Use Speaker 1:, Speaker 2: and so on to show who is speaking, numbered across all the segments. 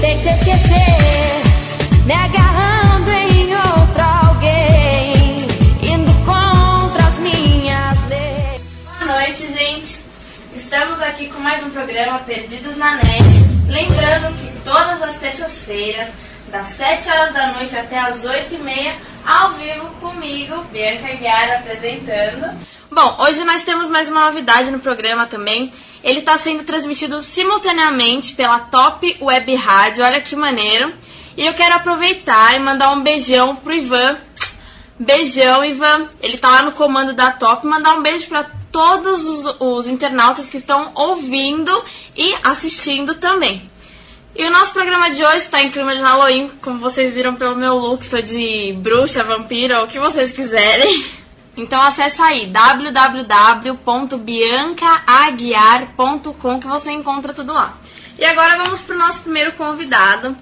Speaker 1: te esquecer, me agarrando em outro alguém, indo contra as minhas leis.
Speaker 2: Boa noite, gente. Estamos aqui com mais um programa Perdidos na Net. Lembrando que todas as terças-feiras, das 7 horas da noite até as 8 e meia, ao vivo comigo, Bianca Guiara, apresentando. Bom, hoje nós temos mais uma novidade no programa também. Ele está sendo transmitido simultaneamente pela Top Web Rádio. Olha que maneiro. E eu quero aproveitar e mandar um beijão pro Ivan. Beijão, Ivan. Ele tá lá no comando da Top. Mandar um beijo para todos os, os internautas que estão ouvindo e assistindo também. E o nosso programa de hoje está em clima de Halloween, como vocês viram pelo meu look, tô de bruxa, vampira, o que vocês quiserem. Então acessa aí www.biancaaguiar.com que você encontra tudo lá. E agora vamos pro nosso primeiro convidado.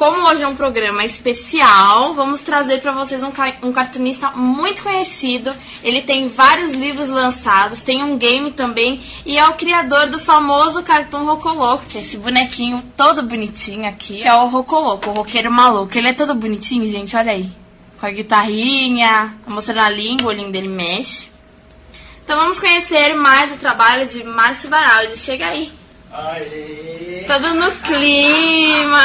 Speaker 2: Como hoje é um programa especial, vamos trazer para vocês um, um cartunista muito conhecido. Ele tem vários livros lançados, tem um game também e é o criador do famoso cartoon Rocoloco, que é esse bonequinho todo bonitinho aqui, que é o Rocoloco, o roqueiro maluco. Ele é todo bonitinho, gente, olha aí. Com a guitarrinha, mostrando a língua, o olhinho dele mexe. Então vamos conhecer mais o trabalho de Márcio Baraldi. Chega aí.
Speaker 3: Aê!
Speaker 2: Todo no clima.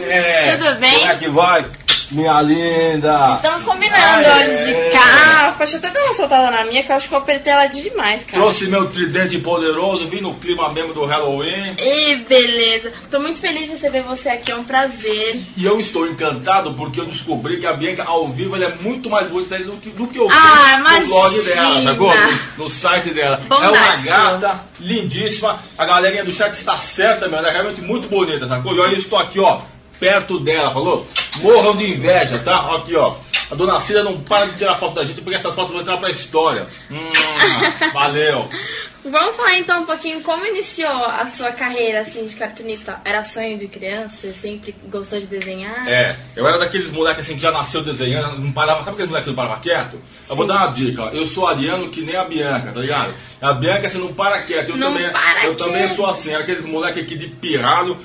Speaker 3: É,
Speaker 2: Tudo bem?
Speaker 3: Como é que vai, minha linda?
Speaker 2: Estamos combinando
Speaker 3: Aê.
Speaker 2: hoje eu até dei uma soltada na minha, que eu acho que eu apertei ela demais, cara.
Speaker 3: Trouxe meu tridente poderoso, vim no clima mesmo do Halloween.
Speaker 2: E beleza. Tô muito feliz de receber você aqui, é um prazer.
Speaker 3: E eu estou encantado porque eu descobri que a Bianca ao vivo é muito mais bonita do que, do que eu
Speaker 2: Ah,
Speaker 3: vi no blog dela, sacou? No, no site dela. É uma
Speaker 2: Bondade
Speaker 3: gata, lindíssima. A galerinha do chat está certa, meu. Ela é realmente muito bonita, sacou? E olha, eu estou aqui, ó, perto dela, falou? Morram de inveja, tá? Aqui, ó. A dona Cida não para de tirar foto da gente porque essas fotos vão entrar pra história. Hum, valeu.
Speaker 2: Vamos falar então um pouquinho como iniciou a sua carreira assim de cartunista. Era sonho de criança? Você sempre gostou de desenhar?
Speaker 3: É, eu era daqueles moleques assim que já nasceu desenhando, não parava, sabe aqueles moleques que não paravam quieto? Eu vou dar uma dica, ó, eu sou ariano que nem a Bianca, tá ligado? A Bianca você não para quieto, eu
Speaker 2: Não
Speaker 3: também, eu também
Speaker 2: quieto.
Speaker 3: sou assim, era aqueles moleques aqui de pirralho,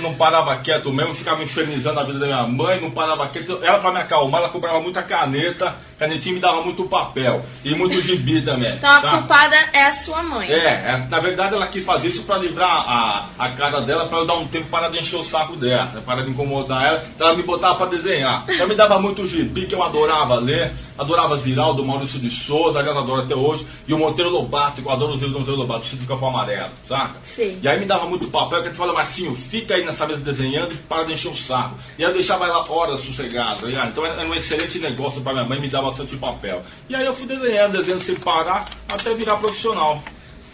Speaker 3: não, parava quieto mesmo, ficava infernizando a vida da minha mãe, não parava quieto. Ela pra me acalmar, ela comprava muita caneta, canetinha me dava muito papel e muito gibi também.
Speaker 2: Então a culpada é a sua mãe.
Speaker 3: É, é, na verdade ela quis fazer isso pra livrar a, a cara dela, pra eu dar um tempo para de encher o saco dela, né, para de incomodar ela, então ela me botava pra desenhar. Ela me dava muito gibi que eu adorava ler, adorava Ziraldo, Maurício de Souza, aliás, adoro até hoje, e o Monteiro Lobato, que eu adoro os livros do Monteiro Lobato, o Sítio do Capão Amarelo, saca?
Speaker 2: Sim.
Speaker 3: E aí me dava muito papel, que a gente fala, Marcinho, fica aí nessa mesa desenhando para de encher o saco. E aí eu deixava ela horas sossegada? Então era um excelente negócio pra minha mãe, me dava bastante papel. E aí eu fui desenhando, desenhando sem parar, até virar profissional.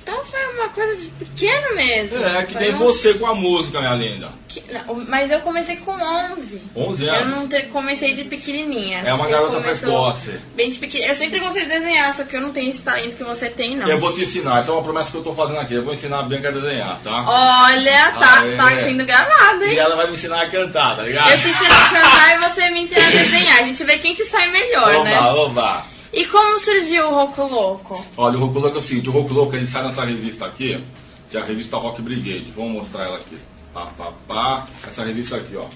Speaker 2: Então foi uma coisa de pequeno mesmo.
Speaker 3: É, que
Speaker 2: Foi
Speaker 3: nem você com a música, minha linda.
Speaker 2: que- não, mas eu comecei com 11.
Speaker 3: 11
Speaker 2: Eu
Speaker 3: anos?
Speaker 2: não te- comecei de pequenininha.
Speaker 3: É uma
Speaker 2: Você
Speaker 3: garota precoce.
Speaker 2: Bem de pequena. Eu sempre gostei de desenhar, só que eu não tenho esse talento que você tem, não.
Speaker 3: Eu vou te ensinar, essa é uma promessa que eu tô fazendo aqui. Eu vou ensinar a Bianca a desenhar, tá?
Speaker 2: Olha, tá,
Speaker 3: Aê.
Speaker 2: tá sendo gravado, hein?
Speaker 3: E ela vai me ensinar a cantar, tá ligado?
Speaker 2: Eu te ensino a cantar e você me ensina a desenhar. A gente vê quem se sai melhor, né?
Speaker 3: Oba, oba.
Speaker 2: E como surgiu o Roco Louco?
Speaker 3: Olha, o Roco Louco é o seguinte, o Roco Louco ele sai nessa revista aqui, que é a revista Rock Brigade. Vamos mostrar ela aqui. Pá, pá, pá. Essa revista aqui, ó.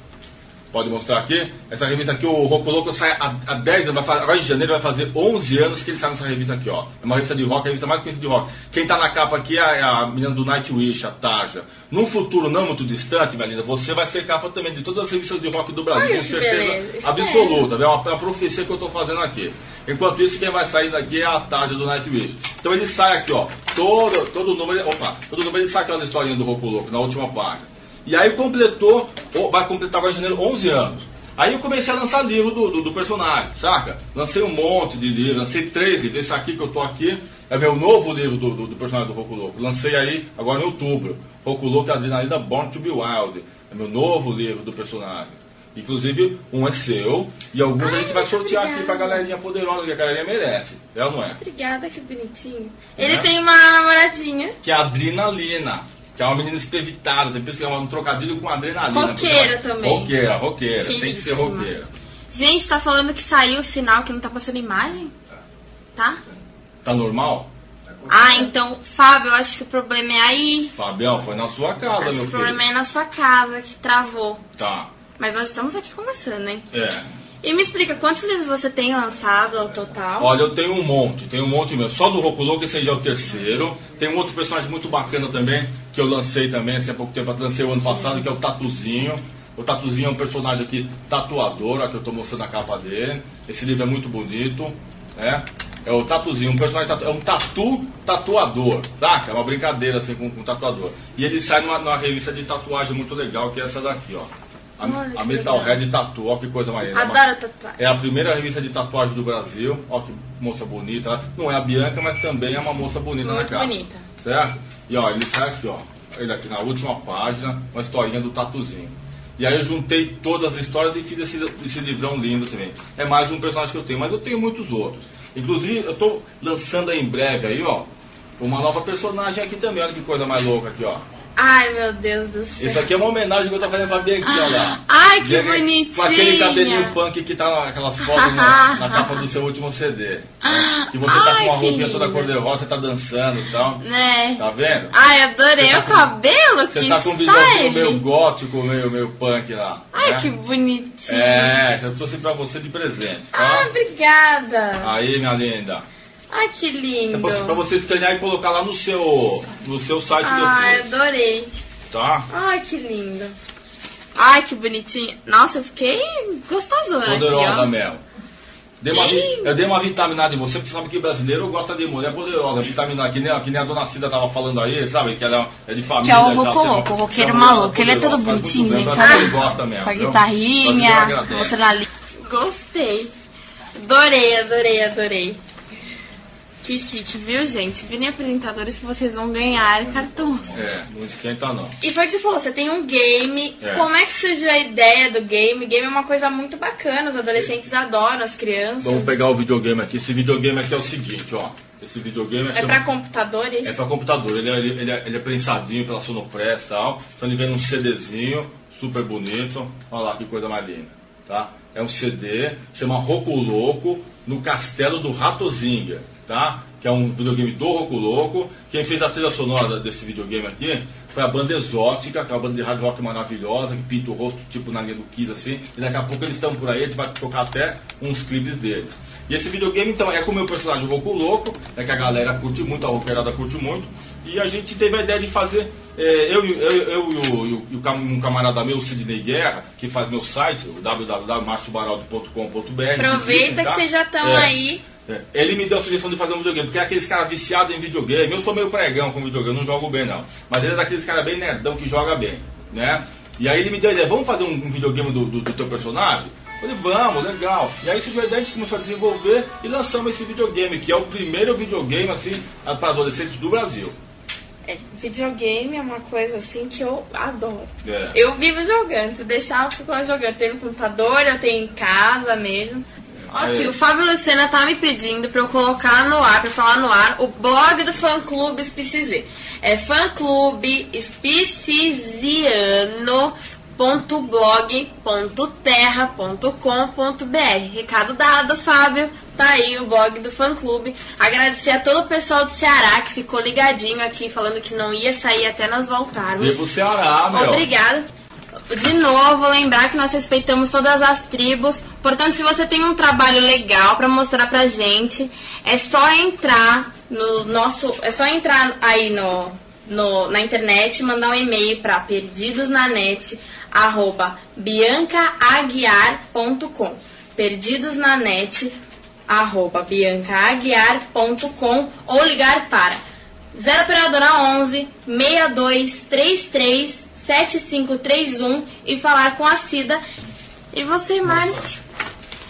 Speaker 3: Pode mostrar aqui? Essa revista aqui, o Roco Louco sai há, há 10 anos, agora em janeiro vai fazer 11 anos que ele sai nessa revista aqui, ó. É uma revista de rock, a revista mais conhecida de rock. Quem tá na capa aqui é a, é a menina do Nightwish, a Tarja. Num futuro não muito distante, minha linda, você vai ser capa também de todas as revistas de rock do Brasil,
Speaker 2: Olha
Speaker 3: com certeza
Speaker 2: beleza.
Speaker 3: Absoluta. É uma, é uma profecia que eu tô fazendo aqui. Enquanto isso, quem vai sair daqui é a Tarja do Nightwish. Então ele sai aqui, ó. Todo, todo número. Opa, todo número ele sai aquelas historinhas do Roku Louco na última página. E aí completou, vai completar agora em janeiro 11 anos. Aí eu comecei a lançar livro do, do, do personagem, saca? Lancei um monte de livros, lancei três livros. Esse aqui que eu tô aqui é meu novo livro do, do, do personagem do Roku Louco. Lancei aí agora em outubro. Roku Louco Adrenalina Born to be Wild. É meu novo livro do personagem. Inclusive, um é seu e alguns a gente vai sortear aqui pra
Speaker 2: obrigada.
Speaker 3: galerinha poderosa que a galerinha merece. É ou não é?
Speaker 2: Obrigada, que bonitinho. Ele
Speaker 3: É?
Speaker 2: tem uma namoradinha.
Speaker 3: Que é a Adrenalina. Que é uma menina escrevitada, tem que um trocadilho com adrenalina.
Speaker 2: Roqueira também.
Speaker 3: Roqueira, roqueira. Tem que ser roqueira.
Speaker 2: Gente, tá falando que saiu o sinal que não tá passando imagem? Tá?
Speaker 3: Tá normal?
Speaker 2: Ah, então, Fábio, eu acho que o problema é aí.
Speaker 3: Fabião, foi na sua casa,
Speaker 2: Acho
Speaker 3: meu
Speaker 2: o problema
Speaker 3: filho.
Speaker 2: é na sua casa que travou.
Speaker 3: Tá.
Speaker 2: Mas nós estamos aqui conversando, hein?
Speaker 3: É.
Speaker 2: E me explica, quantos livros você tem lançado ao total?
Speaker 3: Olha, eu tenho um monte, tenho um monte mesmo. Só do Rokuloco, esse aí é o terceiro. Tem um outro personagem muito bacana também, que eu lancei também, assim, há pouco tempo, lancei o ano passado, que é o Tatuzinho. O Tatuzinho é um personagem aqui tatuador, ó, que eu tô mostrando a capa dele. Esse livro é muito bonito, né? É o Tatuzinho, um personagem tatu, é um tatu tatuador, saca? É uma brincadeira assim com, com tatuador. E ele sai numa, numa revista de tatuagem muito legal, que é essa daqui, ó. A, a Metalhead Tattoo, ó que coisa mais linda.
Speaker 2: Adoro tatuar.
Speaker 3: É a primeira revista de tatuagem do Brasil. Ó que moça bonita. Ela Não é a Bianca, mas também é uma moça bonita na
Speaker 2: Muito
Speaker 3: capa.
Speaker 2: bonita.
Speaker 3: Certo? E ó, ele sai aqui, ó. Ele aqui na última página, uma historinha do tatuzinho. E aí eu juntei todas as histórias e fiz esse, esse livrão lindo também. É mais um personagem que eu tenho, mas eu tenho muitos outros. Inclusive, eu estou lançando aí em breve aí, ó, uma nova personagem aqui também. Olha que coisa mais louca aqui, ó.
Speaker 2: Ai, meu Deus do céu.
Speaker 3: Isso aqui é uma homenagem que eu tô fazendo pra Bianquinha lá.
Speaker 2: Ai, que
Speaker 3: Bianca-
Speaker 2: bonitinha.
Speaker 3: Com aquele cabelinho punk que tá naquelas fotos na, na capa do seu último CD. né? Que você tá
Speaker 2: Ai,
Speaker 3: com uma roupinha toda
Speaker 2: linda.
Speaker 3: cor-de-rosa, você tá dançando e tal.
Speaker 2: Né?
Speaker 3: Tá vendo?
Speaker 2: Ai, adorei
Speaker 3: tá
Speaker 2: o
Speaker 3: com-
Speaker 2: cabelo,
Speaker 3: Você
Speaker 2: que
Speaker 3: tá com um visualzinho meio gótico, meio, meio punk lá.
Speaker 2: Ai,
Speaker 3: né?
Speaker 2: que bonitinho.
Speaker 3: É, eu trouxe pra você de presente,
Speaker 2: Ah,
Speaker 3: tá?
Speaker 2: obrigada.
Speaker 3: Aí, minha linda.
Speaker 2: Ai, que
Speaker 3: É
Speaker 2: lindo.
Speaker 3: pra, pra você escanear e colocar lá no seu, no seu site
Speaker 2: Ai,
Speaker 3: depois,
Speaker 2: adorei.
Speaker 3: tá?
Speaker 2: Ai, que lindo. Ai, que bonitinho. Nossa, eu fiquei gostosona aqui,
Speaker 3: Poderosa
Speaker 2: ó.
Speaker 3: Mel. Dei uma eu dei uma vitaminada em você, porque sabe que brasileiro gosta de mulher poderosa. Vitamina, que nem, que nem a dona Cida tava falando aí, sabe? Que ela é de família.
Speaker 2: Que é o Roco Louco, o roqueiro maluco. Ele é todo bonitinho,
Speaker 3: bem,
Speaker 2: gente.
Speaker 3: brasileiro
Speaker 2: olha.
Speaker 3: gosta mesmo.
Speaker 2: Com a guitarrinha, mostrando ali. Gostei. Adorei, adorei, adorei. Que chique, viu, gente? Virem apresentadores que vocês vão ganhar cartões.
Speaker 3: É, não esquenta não.
Speaker 2: E foi o que você falou, você tem um game.
Speaker 3: É.
Speaker 2: Como é que surgiu a ideia do game? Game é uma coisa muito bacana, os adolescentes adoram, as crianças.
Speaker 3: Vamos pegar o videogame aqui. Esse videogame aqui é o seguinte, ó. Esse videogame
Speaker 2: É
Speaker 3: chama-
Speaker 2: pra computadores?
Speaker 3: É para computador, ele é, ele, é, ele é prensadinho pela Sonopress e tal. Então ele vem num CDzinho, super bonito. Olha lá que coisa mais linda, tá? É um CD, chama Roku Louco, no Castelo do Ratozinga, tá? Que é um videogame do Roku Louco. Quem fez a trilha sonora desse videogame aqui foi a banda Exótica, que é uma banda de hard rock maravilhosa, que pinta o rosto tipo na linha do Kiss assim. E daqui a pouco eles estão por aí, a gente vai tocar até uns clipes deles. E esse videogame, então, é com o meu personagem Roku Louco, é que a galera curte muito, a roqueirada curte muito. E a gente teve a ideia de fazer, é, eu, e- eu, eu e, um camarada meu, o Sidney Guerra, que faz meu site, www.marciobaraldo.com.br.
Speaker 2: Aproveita
Speaker 3: visitem,
Speaker 2: que
Speaker 3: tá?
Speaker 2: vocês já estão
Speaker 3: É.
Speaker 2: aí.
Speaker 3: É, Ele me deu a sugestão de fazer um videogame, porque é aqueles caras viciados em videogame. Eu sou meio pregão com videogame, não jogo bem não. Mas ele é daqueles caras bem nerdão que joga bem, né? E aí ele me deu a ideia, vamos fazer um, videogame do, do, do teu personagem? Eu falei, vamos, legal. E aí surgiu a ideia, a gente começou a desenvolver e lançamos esse videogame, que é o primeiro videogame, assim, para adolescentes do Brasil.
Speaker 2: É, videogame é uma coisa assim que eu adoro.
Speaker 3: É.
Speaker 2: Eu vivo jogando. Se deixar, eu fico lá jogando. Eu tenho no computador, eu tenho em casa mesmo. Aqui,
Speaker 3: É.
Speaker 2: o Fábio Lucena tá me pedindo pra eu colocar no ar, pra falar no ar, o blog do fã clube Espicizê. É fãclube espiciziano.blog.terra.com.br. Recado dado, Fábio. Tá aí o blog do fã clube. Agradecer a todo o pessoal do Ceará que ficou ligadinho aqui, falando que não ia sair até nós voltarmos.
Speaker 3: Veio pro Ceará, meu.
Speaker 2: Obrigada. De novo, lembrar que nós respeitamos todas as tribos. Portanto, se você tem um trabalho legal para mostrar pra gente, é só entrar no nosso, é só entrar aí no, no na internet, mandar um e-mail para perdidosnanet arroba biancaaguiar.com. Perdidosnanet arroba biancaaguiar.com ou ligar para 0 operadora 11 6233 7531 e falar com a Cida. E você, Márcio?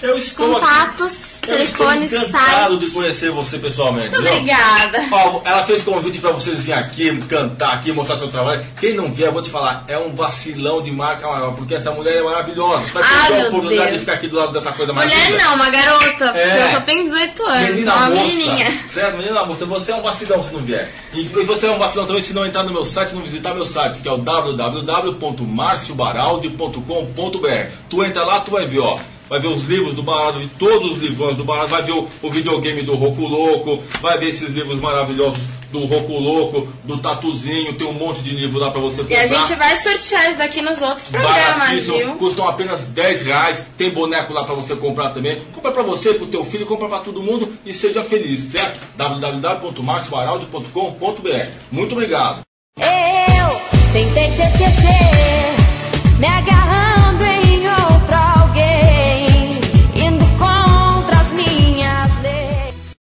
Speaker 3: Eu estou aqui.
Speaker 2: Contatos,
Speaker 3: Eu estou
Speaker 2: telefone,
Speaker 3: encantado
Speaker 2: site.
Speaker 3: de conhecer você pessoalmente.
Speaker 2: Muito obrigada.
Speaker 3: Paulo, ela fez convite pra vocês virem aqui, cantar aqui, mostrar seu trabalho. Quem não vier, eu vou te falar, é um vacilão de marca maior, porque essa mulher é maravilhosa. Você vai
Speaker 2: Ah,
Speaker 3: ter a oportunidade
Speaker 2: Deus.
Speaker 3: de ficar aqui do lado dessa coisa mais
Speaker 2: Mulher
Speaker 3: linda.
Speaker 2: não, uma garota,
Speaker 3: É.
Speaker 2: eu só tenho 18 anos,
Speaker 3: Menina
Speaker 2: uma
Speaker 3: moça,
Speaker 2: menininha.
Speaker 3: certo? Menina moça, você é um vacilão se não vier. E você é um vacilão também se não entrar no meu site, não visitar meu site, que é o www.marciobaraldi.com.br. Tu entra lá, tu vai ver, ó. Vai ver os livros do Barato, e todos os livros do Barato, vai ver o, o videogame do Roku Louco, vai ver esses livros maravilhosos do Roku Louco, do Tatuzinho, tem um monte de livro lá pra você
Speaker 2: E
Speaker 3: comprar.
Speaker 2: a gente vai sortear isso daqui nos outros programas, viu?
Speaker 3: custam apenas 10 reais. Tem boneco lá pra você comprar também. Compra pra você, pro teu filho, compra pra todo mundo e seja feliz, certo? www.marcioaraldi.com.br Muito obrigado.
Speaker 1: Eu tentei te esquecer, me agarrando